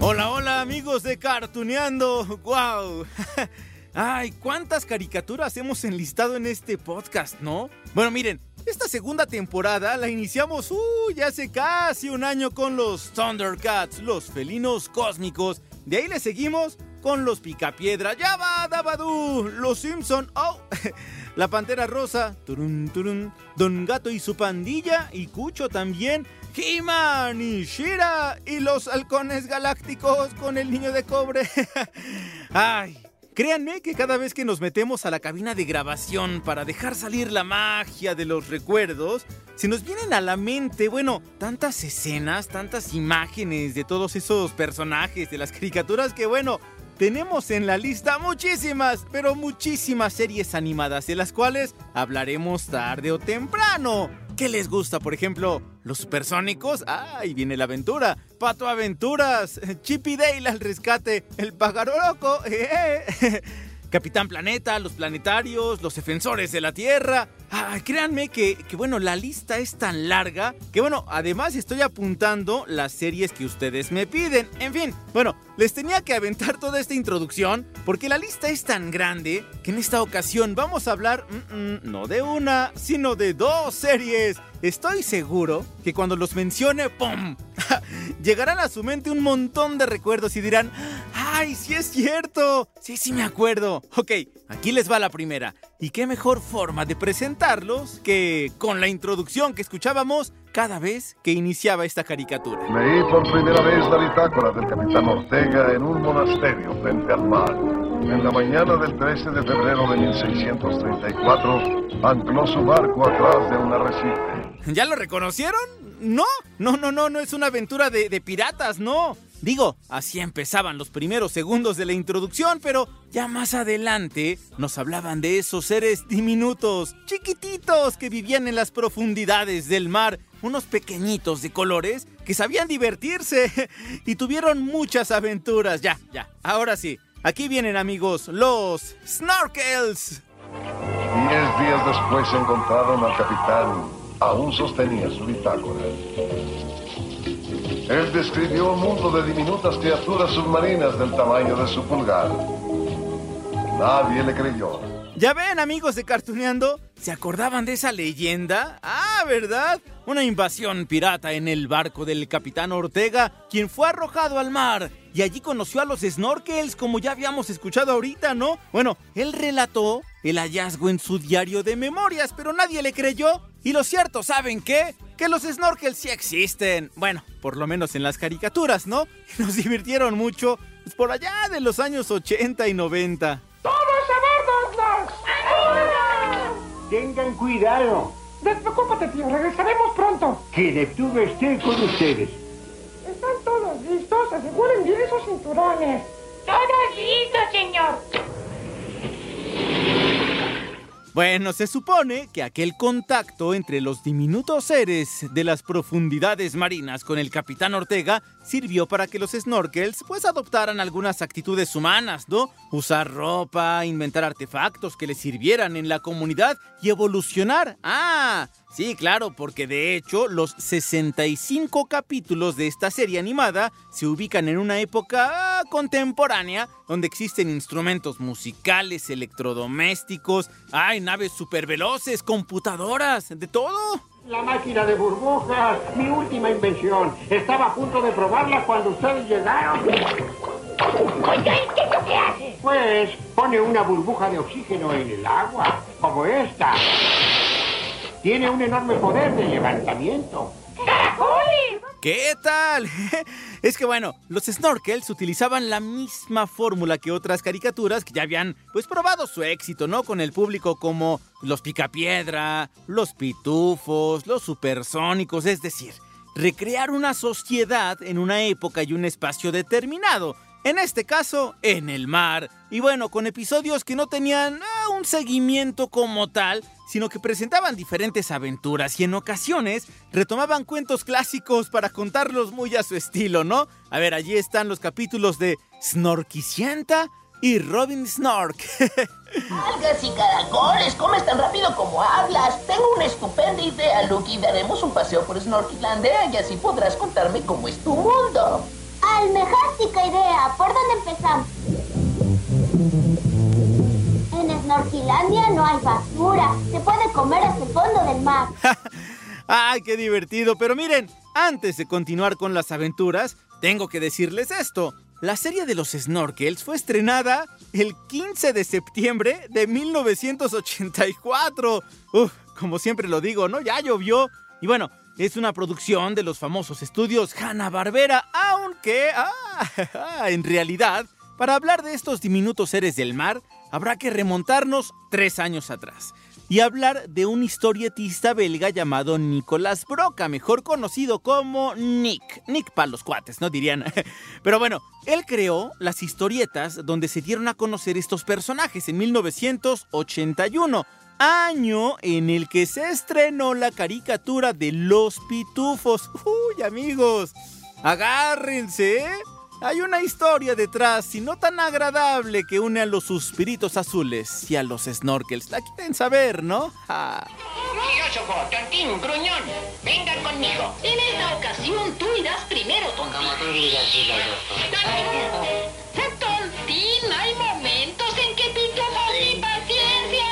Hola, hola amigos de Cartuneando. ¡Wow! Ay, cuántas caricaturas hemos enlistado en este podcast, ¿no? Bueno, miren, esta segunda temporada la iniciamos, uh, ya hace casi un año con los Thundercats, los felinos cósmicos. De ahí le seguimos con los Picapiedra, Yaba Dabadú, los Simpson, oh, la Pantera Rosa, turun, turun, Don Gato y su pandilla, y Cucho también, He-Man y Shira, y los halcones galácticos con el niño de cobre. Ay, créanme que cada vez que nos metemos a la cabina de grabación para dejar salir la magia de los recuerdos, se nos vienen a la mente, bueno, tantas escenas, tantas imágenes de todos esos personajes de las caricaturas que, bueno, tenemos en la lista muchísimas, pero muchísimas series animadas de las cuales hablaremos tarde o temprano. ¿Qué les gusta, por ejemplo? Los supersónicos. ¡Ah! Ahí viene la aventura. Pato Aventuras. Chip y Dale al rescate. El pájaro loco. ¡Eh! Capitán Planeta, los planetarios, los defensores de la Tierra. Ay, créanme que, que, bueno, la lista es tan larga que, bueno, además estoy apuntando las series que ustedes me piden. En fin, bueno, les tenía que aventar toda esta introducción porque la lista es tan grande que en esta ocasión vamos a hablar mm, mm, no de una, sino de dos series. Estoy seguro que cuando los mencione, ¡pum! llegarán a su mente un montón de recuerdos y dirán, ¡ay, sí es cierto! Sí, sí me acuerdo. Ok, aquí les va la primera. ¿Y qué mejor forma de presentarlos que con la introducción que escuchábamos cada vez que iniciaba esta caricatura? Leí por primera vez la bitácora del capitán Ortega en un monasterio frente al mar. En la mañana del 13 de febrero de 1634, ancló su barco atrás de un arrecife. ¿Ya lo reconocieron? No, no, no, no, no es una aventura de, de piratas, no. Digo, así empezaban los primeros segundos de la introducción, pero ya más adelante nos hablaban de esos seres diminutos, chiquititos que vivían en las profundidades del mar, unos pequeñitos de colores que sabían divertirse y tuvieron muchas aventuras. Ya, ya, ahora sí, aquí vienen amigos, los Snorkels. Diez días después encontraron al capitán. Aún sostenía su bitácora. Él describió un mundo de diminutas criaturas submarinas del tamaño de su pulgar. Nadie le creyó. Ya ven, amigos de Cartuneando, ¿se acordaban de esa leyenda? Ah, ¿verdad? Una invasión pirata en el barco del capitán Ortega, quien fue arrojado al mar y allí conoció a los snorkels, como ya habíamos escuchado ahorita, ¿no? Bueno, él relató el hallazgo en su diario de memorias, pero nadie le creyó. Y lo cierto, ¿saben qué? Que los snorkels sí existen. Bueno, por lo menos en las caricaturas, ¿no? Nos divirtieron mucho pues, por allá de los años 80 y 90. ¡Todos a bordo, Snorks! Tengan cuidado, Despreocúpate, tío. Regresaremos pronto. que Neptuno esté con ustedes. ¿Están todos listos? Aseguren bien esos cinturones. Todos listos, señor. Bueno, se supone que aquel contacto entre los diminutos seres de las profundidades marinas con el capitán Ortega sirvió para que los snorkels pues adoptaran algunas actitudes humanas, ¿no? Usar ropa, inventar artefactos que les sirvieran en la comunidad y evolucionar. Ah, sí, claro, porque de hecho los 65 capítulos de esta serie animada se ubican en una época contemporánea donde existen instrumentos musicales, electrodomésticos, hay naves superveloces, computadoras, de todo. La máquina de burbujas, mi última invención. Estaba a punto de probarla cuando ustedes llegaron. Oiga, ¿qué es lo que hace? Pues pone una burbuja de oxígeno en el agua, como esta. Tiene un enorme poder de levantamiento. ¡Caracoles! ¿Qué tal? Es que bueno, los snorkels utilizaban la misma fórmula que otras caricaturas que ya habían pues probado su éxito, ¿no? Con el público como los Picapiedra, los Pitufos, los Supersónicos, es decir, recrear una sociedad en una época y un espacio determinado. En este caso, en el mar. Y bueno, con episodios que no tenían ah, un seguimiento como tal, sino que presentaban diferentes aventuras y en ocasiones retomaban cuentos clásicos para contarlos muy a su estilo, ¿no? A ver, allí están los capítulos de Snorkicienta y Robin Snork. Algas y caracoles, comes tan rápido como hablas. Tengo una estupenda idea, Lucky. Daremos un paseo por Snorkilandia y así podrás contarme cómo es tu mundo. Almejástica idea. ¿Por dónde empezamos? En Snorkilandia no hay basura. Se puede comer hasta el fondo del mar. ¡Ay, qué divertido! Pero miren, antes de continuar con las aventuras, tengo que decirles esto. La serie de los Snorkels fue estrenada el 15 de septiembre de 1984. Uf, como siempre lo digo, ¿no? Ya llovió. Y bueno, es una producción de los famosos estudios Hanna-Barbera, aunque, ah, en realidad, para hablar de estos diminutos seres del mar, habrá que remontarnos tres años atrás y hablar de un historietista belga llamado Nicolas Broca, mejor conocido como Nick. Nick para los cuates, ¿no dirían? Pero bueno, él creó las historietas donde se dieron a conocer estos personajes en 1981, año en el que se estrenó la caricatura de Los Pitufos. Uy, amigos, agárrense, ¿eh? Hay una historia detrás, y no tan agradable, que une a los suspiritos azules y a los snorkels. La quieren saber, ¿no? Ja. Filósofo, tontín, gruñón, vengan conmigo. En esta ocasión tú irás primero, tontín. Como tú digas, Tontín, hay momentos en que pitufos mi paciencia.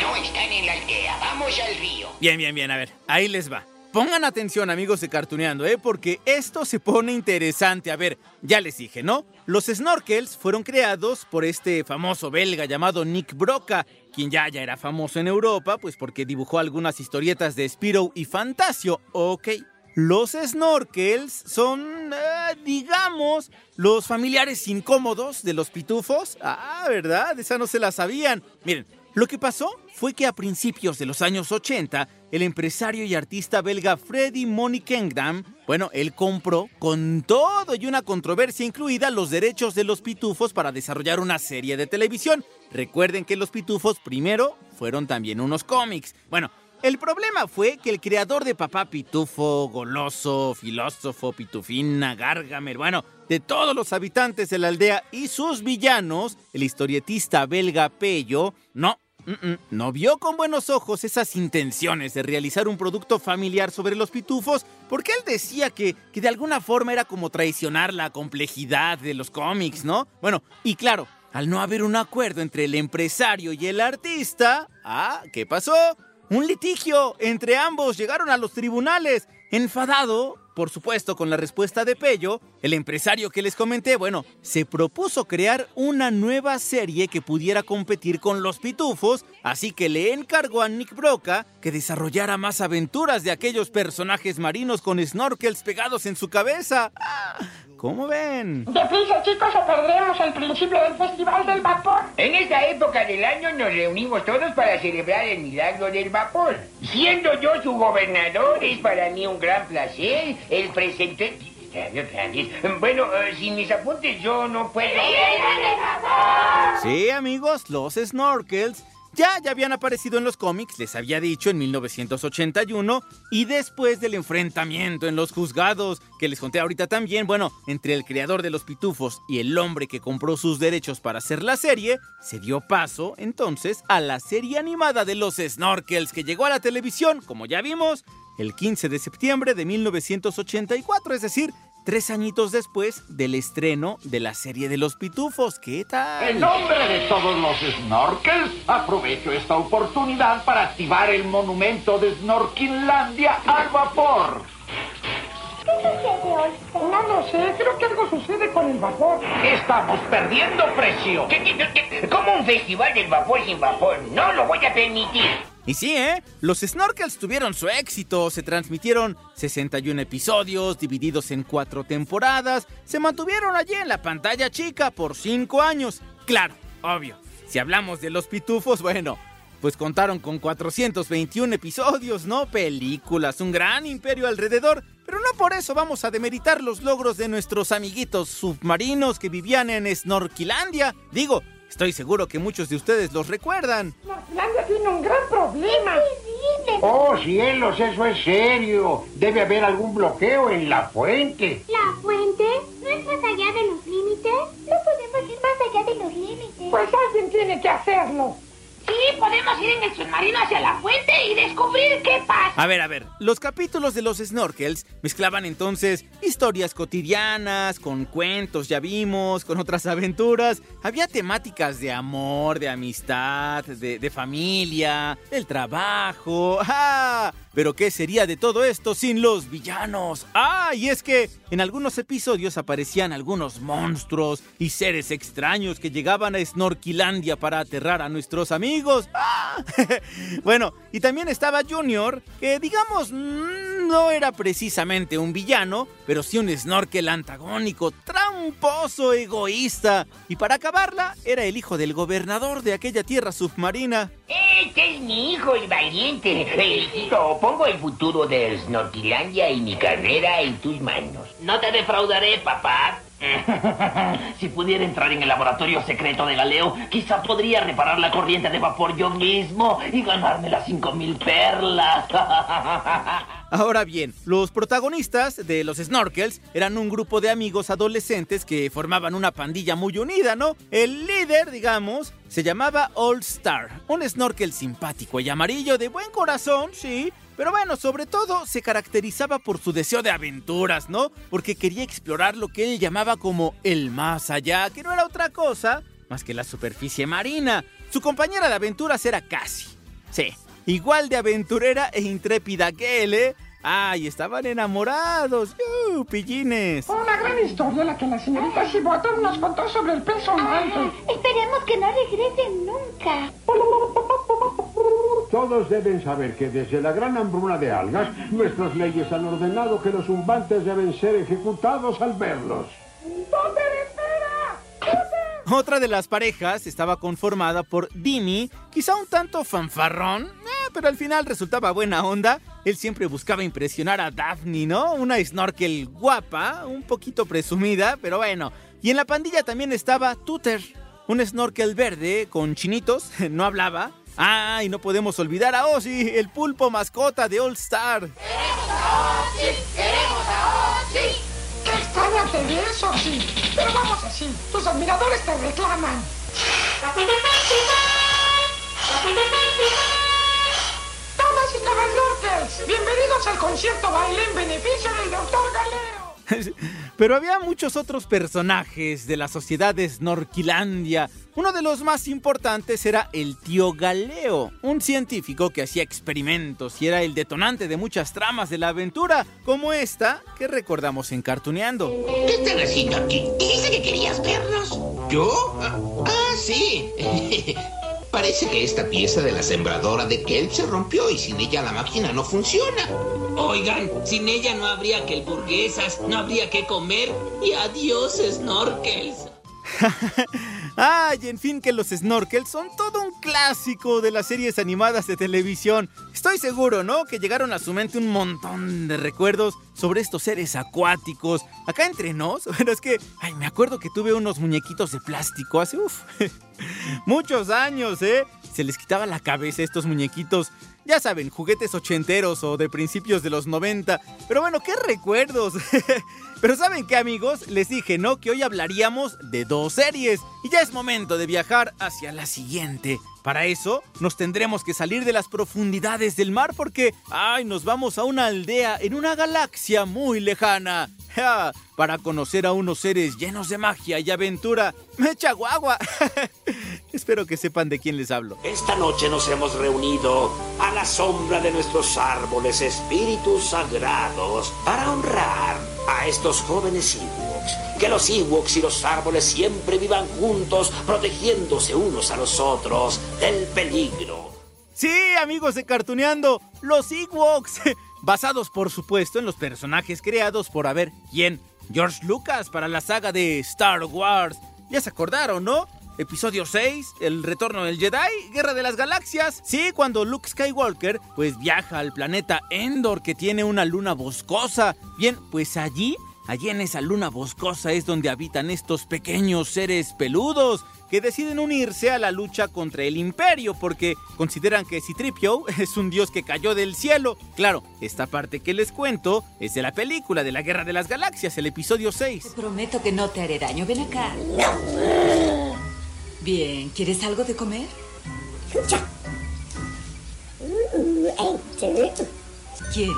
No están en la aldea, vamos al río. Bien, bien, bien, a ver, ahí les va. Pongan atención, amigos de Cartuneando, ¿eh? Porque esto se pone interesante. A ver, ya les dije, ¿no? Los snorkels fueron creados por este famoso belga llamado Nick Broca, quien ya, ya era famoso en Europa, pues porque dibujó algunas historietas de Spiro y Fantasio. Ok. Los snorkels son, eh, digamos, los familiares incómodos de los pitufos. Ah, ¿verdad? Esa no se la sabían. Miren, lo que pasó fue que a principios de los años 80, el empresario y artista belga Freddy Money Kingdom, bueno, él compró con todo y una controversia incluida los derechos de los pitufos para desarrollar una serie de televisión. Recuerden que los pitufos primero fueron también unos cómics. Bueno, el problema fue que el creador de Papá Pitufo, Goloso, Filósofo, Pitufina, Gargamer, bueno, de todos los habitantes de la aldea y sus villanos, el historietista belga Pello, no, No vio con buenos ojos esas intenciones de realizar un producto familiar sobre los pitufos porque él decía que, que de alguna forma era como traicionar la complejidad de los cómics, ¿no? Bueno, y claro, al no haber un acuerdo entre el empresario y el artista, ah, ¿qué pasó? Un litigio entre ambos llegaron a los tribunales. Enfadado, por supuesto, con la respuesta de Pello, el empresario que les comenté, bueno, se propuso crear una nueva serie que pudiera competir con los pitufos, así que le encargó a Nick Broca que desarrollara más aventuras de aquellos personajes marinos con snorkels pegados en su cabeza. Ah, ¿Cómo ven? Deprisa, chicos, o perderemos el principio del Festival del Vapor. En esta época del año nos reunimos todos para celebrar el milagro del vapor. Siendo yo su gobernador, es para mí un gran placer el presentar... Bueno, eh, sin mis apuntes yo no puedo... Sí, amigos, los snorkels ya, ya habían aparecido en los cómics, les había dicho en 1981, y después del enfrentamiento en los juzgados, que les conté ahorita también, bueno, entre el creador de los pitufos y el hombre que compró sus derechos para hacer la serie, se dio paso entonces a la serie animada de los Snorkels que llegó a la televisión, como ya vimos, el 15 de septiembre de 1984, es decir, tres añitos después del estreno de la serie de los pitufos. ¿Qué tal? En nombre de todos los snorkels, aprovecho esta oportunidad para activar el monumento de Snorkelandia al vapor. ¿Qué sucede vapor? No lo sé, creo que algo sucede con el vapor. Estamos perdiendo presión. ¿Qué, qué, qué? ¿Cómo un festival del vapor sin vapor? No lo voy a permitir. Y sí, ¿eh? Los Snorkels tuvieron su éxito, se transmitieron 61 episodios divididos en cuatro temporadas, se mantuvieron allí en la pantalla chica por cinco años. Claro, obvio. Si hablamos de los pitufos, bueno, pues contaron con 421 episodios, ¿no? Películas, un gran imperio alrededor. Pero no por eso vamos a demeritar los logros de nuestros amiguitos submarinos que vivían en Snorkilandia. Digo, estoy seguro que muchos de ustedes los recuerdan. Snorkilandia tiene un gran problema. Oh, cielos, eso es serio. Debe haber algún bloqueo en la fuente. ¿La fuente? ¿No es más allá de los límites? No podemos ir más allá de los límites. Pues alguien tiene que hacerlo. Sí, podemos ir en el submarino hacia la fuente y descubrir qué pasa. A ver, a ver, los capítulos de los Snorkels mezclaban entonces historias cotidianas, con cuentos, ya vimos, con otras aventuras. Había temáticas de amor, de amistad, de, familia, del trabajo. ¡Ah! Pero ¿qué sería de todo esto sin los villanos? Ah, y es que en algunos episodios aparecían algunos monstruos y seres extraños que llegaban a Snorkilandia para aterrar a nuestros amigos. ¡Ah! bueno, y también estaba Junior, que digamos mm, no era precisamente un villano, pero sí un snorkel antagónico, tramposo, egoísta. Y para acabarla, era el hijo del gobernador de aquella tierra submarina. Este es mi hijo, el valiente. Eh, pongo el futuro de Snorkilandia y mi carrera en tus manos. No te defraudaré, papá. si pudiera entrar en el laboratorio secreto de Galeo, quizá podría reparar la corriente de vapor yo mismo y ganarme las 5000 perlas. Ahora bien, los protagonistas de los Snorkels eran un grupo de amigos adolescentes que formaban una pandilla muy unida, ¿no? El líder, digamos, se llamaba All Star, un snorkel simpático y amarillo de buen corazón, sí, pero bueno, sobre todo se caracterizaba por su deseo de aventuras, ¿no? Porque quería explorar lo que él llamaba como el más allá, que no era otra cosa más que la superficie marina. Su compañera de aventuras era Cassie. Sí, igual de aventurera e intrépida que él, ¿eh? ¡Ay, estaban enamorados! ¡Uh, pillines! Una gran historia la que la señorita Shibottom nos contó sobre el personaje. Ah, esperemos que no regresen nunca. Todos deben saber que desde la gran hambruna de algas, nuestras leyes han ordenado que los zumbantes deben ser ejecutados al verlos. ¿Dónde espera? Otra de las parejas estaba conformada por Dimi, quizá un tanto fanfarrón, eh, pero al final resultaba buena onda. Él siempre buscaba impresionar a Daphne, ¿no? Una snorkel guapa, un poquito presumida, pero bueno. Y en la pandilla también estaba Tuter, un snorkel verde con chinitos, no hablaba. Ah, y no podemos olvidar a Ozzy, el pulpo mascota de All Star. ¡Queremos a Ozzy! ¡Queremos a Ozzy! ¡Qué extraña te ves, Ozzy! Pero vamos así, tus admiradores te reclaman. Damas y caballeros, bienvenidos al concierto baile en beneficio del doctor Galeo. Pero había muchos otros personajes de la sociedad de Snorkilandia. Uno de los más importantes era el tío Galeo, un científico que hacía experimentos y era el detonante de muchas tramas de la aventura, como esta que recordamos en Cartuneando. ¿Qué están haciendo aquí? Dijiste que querías vernos. ¿Yo? Ah, sí. Parece que esta pieza de la sembradora de kelp se rompió y sin ella la máquina no funciona. Oigan, sin ella no habría que burguesas, no habría que comer y adiós snorkels. Ay, en fin que los snorkels son todo un clásico de las series animadas de televisión. Estoy seguro, ¿no? Que llegaron a su mente un montón de recuerdos sobre estos seres acuáticos. Acá entre nos, bueno, es que, ay, me acuerdo que tuve unos muñequitos de plástico hace, uff, muchos años, ¿eh? Se les quitaba la cabeza a estos muñequitos. Ya saben, juguetes ochenteros o de principios de los 90. Pero bueno, qué recuerdos. Pero ¿saben qué amigos? Les dije, ¿no? Que hoy hablaríamos de dos series. Y ya es momento de viajar hacia la siguiente. Para eso nos tendremos que salir de las profundidades del mar porque, ay, nos vamos a una aldea en una galaxia muy lejana. Ja, para conocer a unos seres llenos de magia y aventura. ¡Mecha guagua! Espero que sepan de quién les hablo. Esta noche nos hemos reunido a la sombra de nuestros árboles espíritus sagrados para honrar a estos jóvenes Ewoks. Que los Ewoks y los árboles siempre vivan juntos, protegiéndose unos a los otros del peligro. Sí, amigos de Cartuneando, los Ewoks. Basados, por supuesto, en los personajes creados por, a ver, ¿quién? George Lucas para la saga de Star Wars. Ya se acordaron, ¿no? Episodio 6, El retorno del Jedi, Guerra de las Galaxias. Sí, cuando Luke Skywalker pues viaja al planeta Endor que tiene una luna boscosa. Bien, pues allí, allí en esa luna boscosa es donde habitan estos pequeños seres peludos que deciden unirse a la lucha contra el imperio porque consideran que Citripio es un dios que cayó del cielo. Claro, esta parte que les cuento es de la película de la Guerra de las Galaxias, el episodio 6. Te prometo que no te haré daño. Ven acá. Bien, ¿quieres algo de comer? ¿Quieres?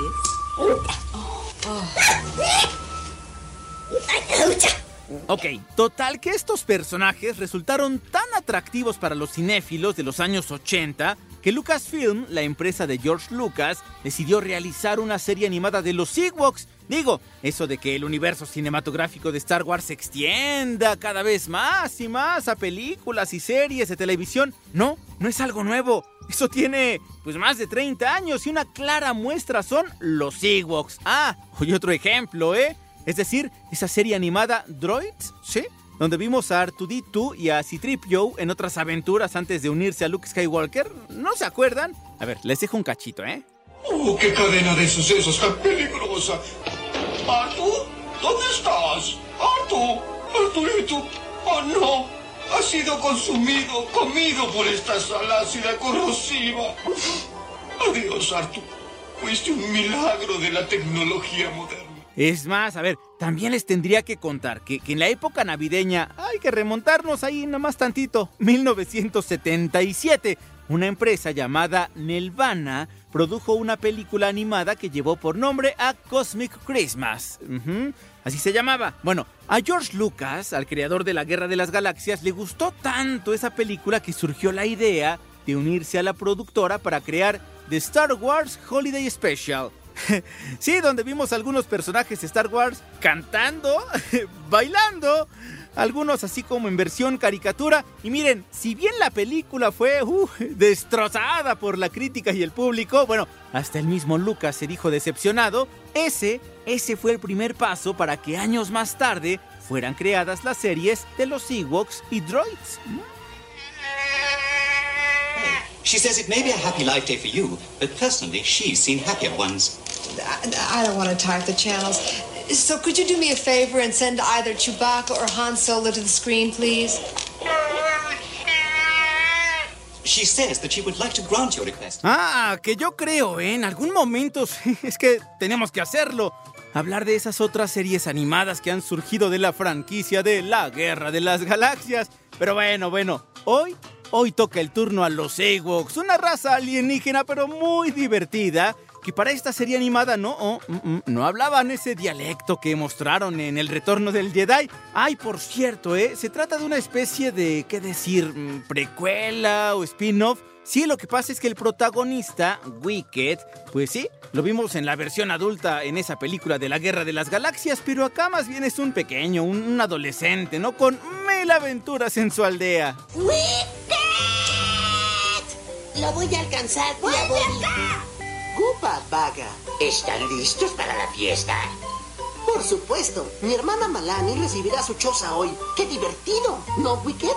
Ok, total que estos personajes resultaron tan atractivos para los cinéfilos de los años 80 que Lucasfilm, la empresa de George Lucas, decidió realizar una serie animada de los Ewoks. Digo, eso de que el universo cinematográfico de Star Wars se extienda cada vez más y más a películas y series de televisión, no, no es algo nuevo. Eso tiene pues más de 30 años y una clara muestra son los Ewoks. Ah, y otro ejemplo, ¿eh? Es decir, esa serie animada Droids, ¿sí? Donde vimos a R2D2 y a C-3PO en otras aventuras antes de unirse a Luke Skywalker. ¿No se acuerdan? A ver, les dejo un cachito, ¿eh? ¡Oh, qué cadena de sucesos tan peligrosa! ¿Artu? ¿Dónde estás? ¡Artu! ¡Arturito! ¡Oh, no! Ha sido consumido, comido por esta sal ácida corrosiva. Adiós, Artu. Fuiste un milagro de la tecnología moderna. Es más, a ver, también les tendría que contar que, en la época navideña hay que remontarnos ahí nomás tantito. 1977, una empresa llamada Nelvana produjo una película animada que llevó por nombre a Cosmic Christmas. Así se llamaba. Bueno, a George Lucas, al creador de la Guerra de las Galaxias, le gustó tanto esa película que surgió la idea de unirse a la productora para crear The Star Wars Holiday Special. sí, donde vimos algunos personajes de Star Wars cantando, bailando, algunos así como en versión caricatura. Y miren, si bien la película fue uh, destrozada por la crítica y el público, bueno, hasta el mismo Lucas se dijo decepcionado, ese, ese fue el primer paso para que años más tarde fueran creadas las series de los Ewoks y Droids. She says it may be a happy life day for you, but personally, she's seen happier ones. I, I don't want to type the channels. So could you do me a favor and send either Chewbacca or Han Solo to the screen, please? She says that she would like to grant your request. Ah, que yo creo, ¿eh? En algún momento es que tenemos que hacerlo. Hablar de esas otras series animadas que han surgido de la franquicia de La Guerra de las Galaxias. Pero bueno, bueno, hoy Hoy toca el turno a los Ewoks, una raza alienígena pero muy divertida, que para esta serie animada no, oh, mm, no hablaban ese dialecto que mostraron en El Retorno del Jedi. Ay, por cierto, ¿eh? se trata de una especie de, ¿qué decir?, precuela o spin-off. Sí, lo que pasa es que el protagonista, Wicked, pues sí, lo vimos en la versión adulta en esa película de la Guerra de las Galaxias, pero acá más bien es un pequeño, un, un adolescente, ¿no? Con mil aventuras en su aldea. ¡Wicked! Lo voy a alcanzar, tía Bobby. ¡Cupa, vaga! ¿Están listos para la fiesta? Por supuesto. Mi hermana Malani recibirá su choza hoy. ¡Qué divertido! ¿No, Wicked?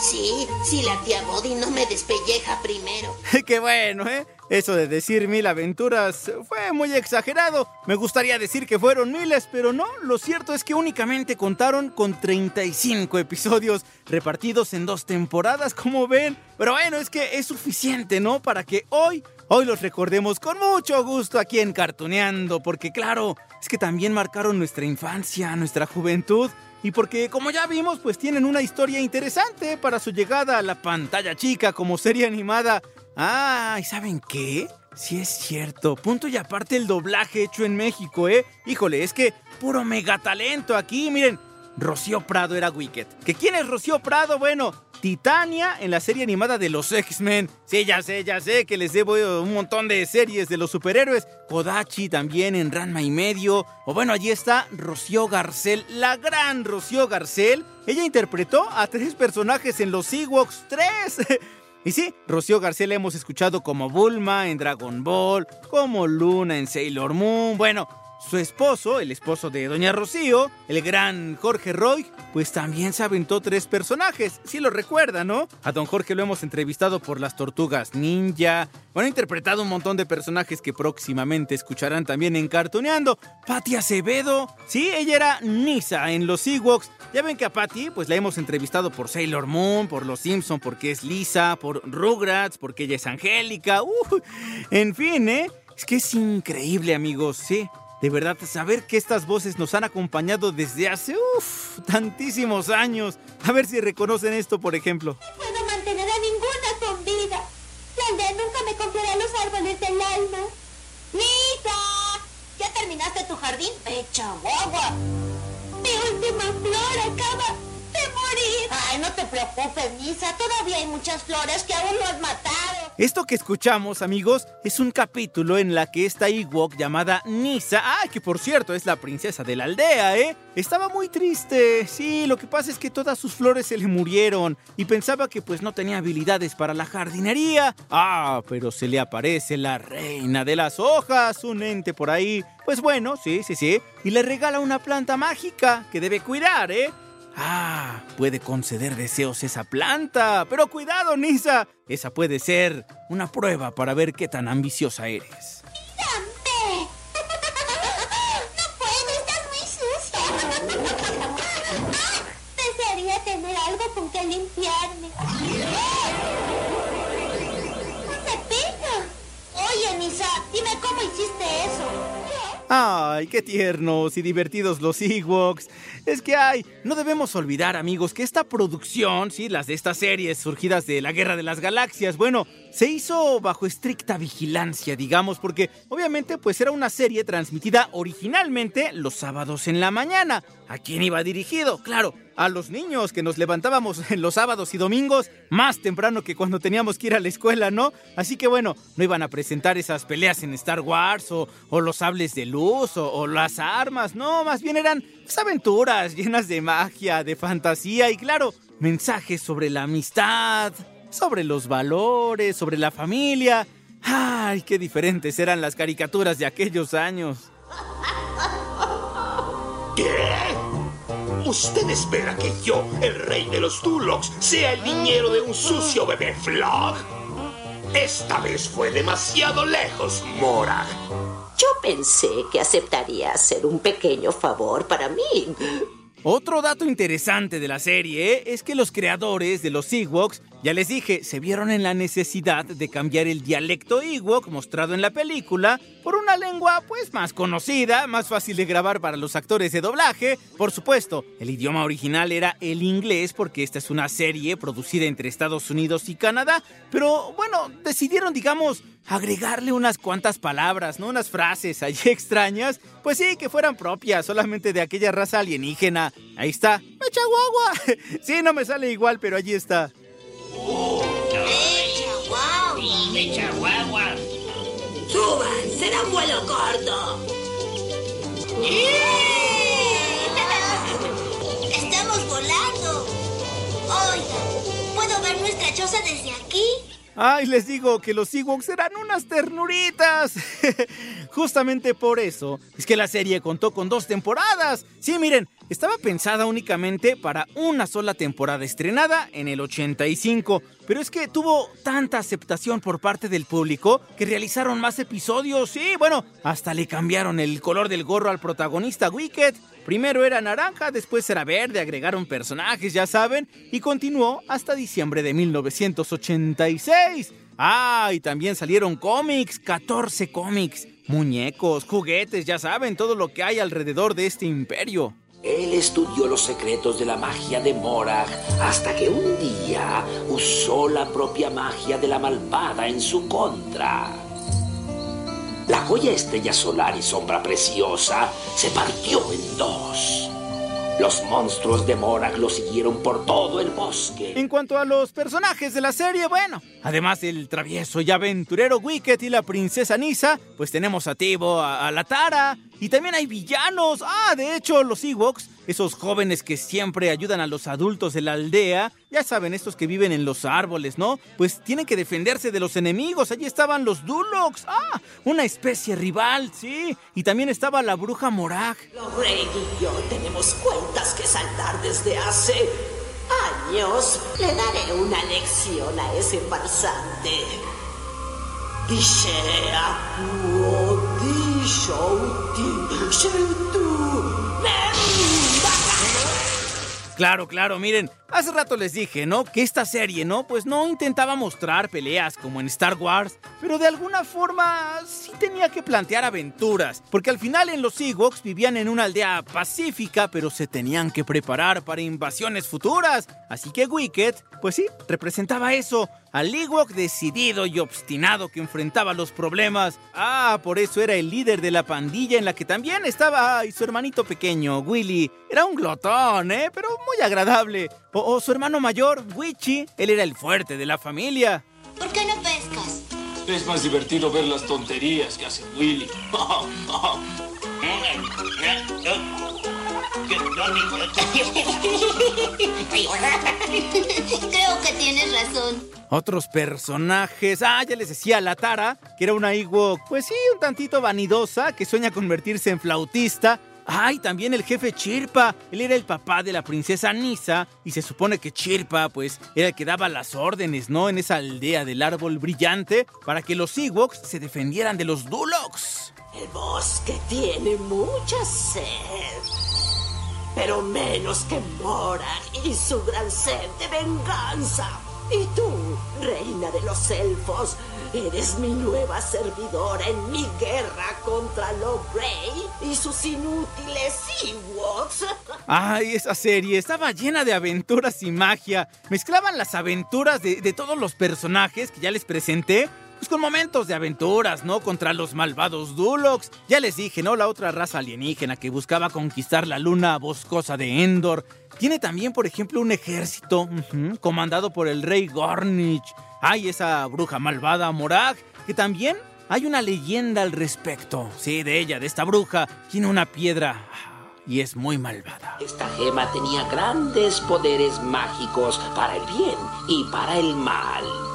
Sí, si la tía Body no me despelleja primero. ¡Qué bueno, eh! Eso de decir mil aventuras fue muy exagerado. Me gustaría decir que fueron miles, pero no. Lo cierto es que únicamente contaron con 35 episodios repartidos en dos temporadas, como ven. Pero bueno, es que es suficiente, ¿no? Para que hoy, hoy los recordemos con mucho gusto aquí en Cartoneando. Porque claro, es que también marcaron nuestra infancia, nuestra juventud. Y porque, como ya vimos, pues tienen una historia interesante para su llegada a la pantalla chica como serie animada. Ah, ¿y saben qué? Sí es cierto. Punto y aparte el doblaje hecho en México, ¿eh? Híjole, es que puro megatalento aquí. Miren, Rocío Prado era Wicked. ¿Que quién es Rocío Prado? Bueno, Titania en la serie animada de los X-Men. Sí, ya sé, ya sé que les debo un montón de series de los superhéroes. Kodachi también en Ranma y medio. O bueno, allí está Rocío Garcel, la gran Rocío Garcel. Ella interpretó a tres personajes en los Ewoks 3. Y sí, Rocío García la hemos escuchado como Bulma en Dragon Ball, como Luna en Sailor Moon. Bueno, su esposo, el esposo de Doña Rocío, el gran Jorge Roy, pues también se aventó tres personajes. Si lo recuerda, ¿no? A don Jorge lo hemos entrevistado por las tortugas ninja. Bueno, ha interpretado un montón de personajes que próximamente escucharán también en Cartoneando. Patti Acevedo. Sí, ella era Nisa en los Ewoks. Ya ven que a Patty, pues la hemos entrevistado por Sailor Moon, por Los Simpson, porque es Lisa, por Rugrats, porque ella es Angélica. Uh, en fin, ¿eh? Es que es increíble, amigos, sí. De verdad, saber que estas voces nos han acompañado desde hace, uff, tantísimos años. A ver si reconocen esto, por ejemplo. No puedo mantener a ninguna con vida. La aldea nunca me confiará los árboles del alma. ¡Nita! ¿Ya terminaste tu jardín? ¡Echa agua! Mi última flor acaba de morir. Ay, no te preocupes, Nisa. Todavía hay muchas flores que aún no has matado. Esto que escuchamos, amigos, es un capítulo en la que esta Ewok llamada Nisa, ah, que por cierto es la princesa de la aldea, ¿eh? Estaba muy triste. Sí, lo que pasa es que todas sus flores se le murieron y pensaba que pues no tenía habilidades para la jardinería. Ah, pero se le aparece la reina de las hojas, un ente por ahí. Pues bueno, sí, sí, sí. Y le regala una planta mágica que debe cuidar, ¿eh? Ah, puede conceder deseos esa planta. Pero cuidado, Nisa. Esa puede ser una prueba para ver qué tan ambiciosa eres. ¡Dame! No puedo, estás muy sucia. Desearía tener algo con que limpiarme. ¡Un cepillo! Oye, Nisa, dime cómo hiciste eso. ¡Ay, qué tiernos y divertidos los Ewoks! Es que hay, no debemos olvidar, amigos, que esta producción, sí, las de estas series surgidas de la Guerra de las Galaxias, bueno, se hizo bajo estricta vigilancia, digamos, porque obviamente pues era una serie transmitida originalmente los sábados en la mañana. ¿A quién iba dirigido? Claro, a los niños que nos levantábamos en los sábados y domingos más temprano que cuando teníamos que ir a la escuela, ¿no? Así que bueno, no iban a presentar esas peleas en Star Wars o, los sables de luz o, o, las armas, no, más bien eran pues, aventuras llenas de magia, de fantasía y claro, mensajes sobre la amistad, sobre los valores, sobre la familia. ¡Ay, qué diferentes eran las caricaturas de aquellos años! ¿Usted espera que yo, el rey de los Dulocs, sea el niñero de un sucio bebé Flog? Esta vez fue demasiado lejos, Mora. Yo pensé que aceptaría hacer un pequeño favor para mí. Otro dato interesante de la serie es que los creadores de los Ewoks, ya les dije, se vieron en la necesidad de cambiar el dialecto Ewok mostrado en la película por una lengua pues más conocida, más fácil de grabar para los actores de doblaje. Por supuesto, el idioma original era el inglés porque esta es una serie producida entre Estados Unidos y Canadá, pero bueno, decidieron digamos agregarle unas cuantas palabras, ¿no? Unas frases allí extrañas, pues sí, que fueran propias solamente de aquella raza alienígena. Ahí está. ¡Mecha guagua! Sí, no me sale igual, pero allí está. ¡Mecha guagua! ¡Suban! ¡Será un vuelo corto! ¡Estamos volando! Oiga, ¿puedo ver nuestra choza desde aquí? Ay, les digo que los Ewoks eran unas ternuritas. Justamente por eso es que la serie contó con dos temporadas. Sí, miren, estaba pensada únicamente para una sola temporada estrenada en el 85, pero es que tuvo tanta aceptación por parte del público que realizaron más episodios. Sí, bueno, hasta le cambiaron el color del gorro al protagonista Wicked. Primero era naranja, después era verde, agregaron personajes, ya saben, y continuó hasta diciembre de 1986. Ah, y también salieron cómics, 14 cómics, muñecos, juguetes, ya saben, todo lo que hay alrededor de este imperio. Él estudió los secretos de la magia de Morag hasta que un día usó la propia magia de la malvada en su contra. La joya estrella solar y sombra preciosa se partió en dos. Los monstruos de Morag lo siguieron por todo el bosque. En cuanto a los personajes de la serie, bueno, además del travieso y aventurero Wicket y la princesa Nisa, pues tenemos a Tibo, a, a la Tara, y también hay villanos. Ah, de hecho, los Ewoks, esos jóvenes que siempre ayudan a los adultos de la aldea, ya saben, estos que viven en los árboles, ¿no? Pues tienen que defenderse de los enemigos. Allí estaban los Dulocs. Ah, una especie rival, sí. Y también estaba la bruja Morag. Lorraine y yo tenemos cuentas que saldar desde hace años. Le daré una lección a ese farsante. Dishea Claro, claro, miren, hace rato les dije, ¿no? Que esta serie, ¿no? Pues no intentaba mostrar peleas como en Star Wars, pero de alguna forma sí tenía que plantear aventuras, porque al final en los Ewoks vivían en una aldea pacífica, pero se tenían que preparar para invasiones futuras. Así que Wicket, pues sí, representaba eso, al Ewok decidido y obstinado que enfrentaba los problemas. Ah, por eso era el líder de la pandilla en la que también estaba y su hermanito pequeño, Willy. Era un glotón, ¿eh? Pero muy agradable. O, o su hermano mayor, Wichi, él era el fuerte de la familia. ¿Por qué no pescas? Es más divertido ver las tonterías que hace Willy. Creo que tienes razón. Otros personajes. Ah, ya les decía la Tara, que era una Ewok, pues sí, un tantito vanidosa, que sueña convertirse en flautista. Ay, también el jefe Chirpa. Él era el papá de la princesa Nisa. Y se supone que Chirpa, pues, era el que daba las órdenes, ¿no? En esa aldea del árbol brillante para que los Ewoks se defendieran de los Dulocs. El bosque tiene mucha sed, pero menos que Morag y su gran sed de venganza. Y tú, reina de los elfos, eres mi nueva servidora en mi guerra contra Logrey y sus inútiles Ewoks. Ay, esa serie estaba llena de aventuras y magia. Mezclaban las aventuras de todos los personajes que ya les presenté pues con momentos de aventuras, ¿no? Contra los malvados Dulocs. Ya les dije, ¿no? La otra raza alienígena que buscaba conquistar la luna boscosa de Endor. Tiene también, por ejemplo, un ejército comandado por el rey Gornich. Hay esa bruja malvada Morag, que también hay una leyenda al respecto. Sí, de ella, de esta bruja. Tiene una piedra y es muy malvada. Esta gema tenía grandes poderes mágicos para el bien y para el mal.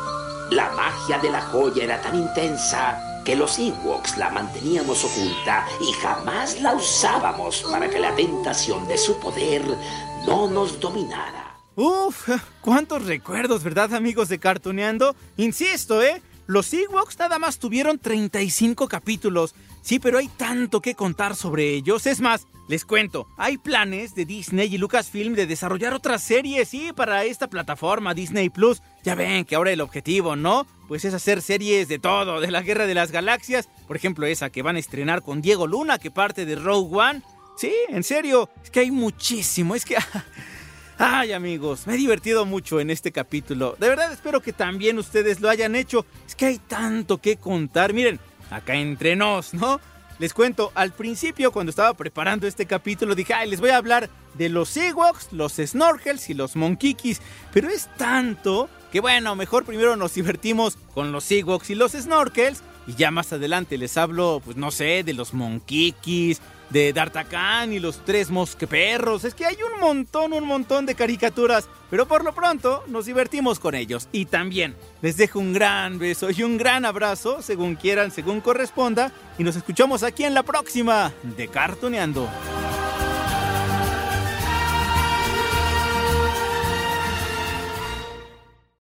La magia de la joya era tan intensa que los Ewoks la manteníamos oculta y jamás la usábamos para que la tentación de su poder no nos dominara. Uf, cuántos recuerdos, ¿verdad, amigos de Cartoneando? Insisto, ¿eh? Los Ewoks nada más tuvieron 35 capítulos. Sí, pero hay tanto que contar sobre ellos. Es más, les cuento, hay planes de Disney y Lucasfilm de desarrollar otras series, sí, para esta plataforma Disney Plus. Ya ven que ahora el objetivo, ¿no? Pues es hacer series de todo, de la Guerra de las Galaxias. Por ejemplo, esa que van a estrenar con Diego Luna, que parte de Rogue One. Sí, en serio, es que hay muchísimo, es que... Ay amigos, me he divertido mucho en este capítulo. De verdad espero que también ustedes lo hayan hecho. Es que hay tanto que contar. Miren, acá entre nos, ¿no? Les cuento, al principio cuando estaba preparando este capítulo dije, ay, les voy a hablar de los Ewoks, los Snorkels y los Monkikis. Pero es tanto que bueno, mejor primero nos divertimos con los Ewoks y los Snorkels. Y ya más adelante les hablo, pues no sé, de los Monkikis, de D'Artagnan y los tres mosqueperros. Es que hay un montón, un montón de caricaturas. Pero por lo pronto nos divertimos con ellos. Y también les dejo un gran beso y un gran abrazo, según quieran, según corresponda. Y nos escuchamos aquí en la próxima de Cartoneando.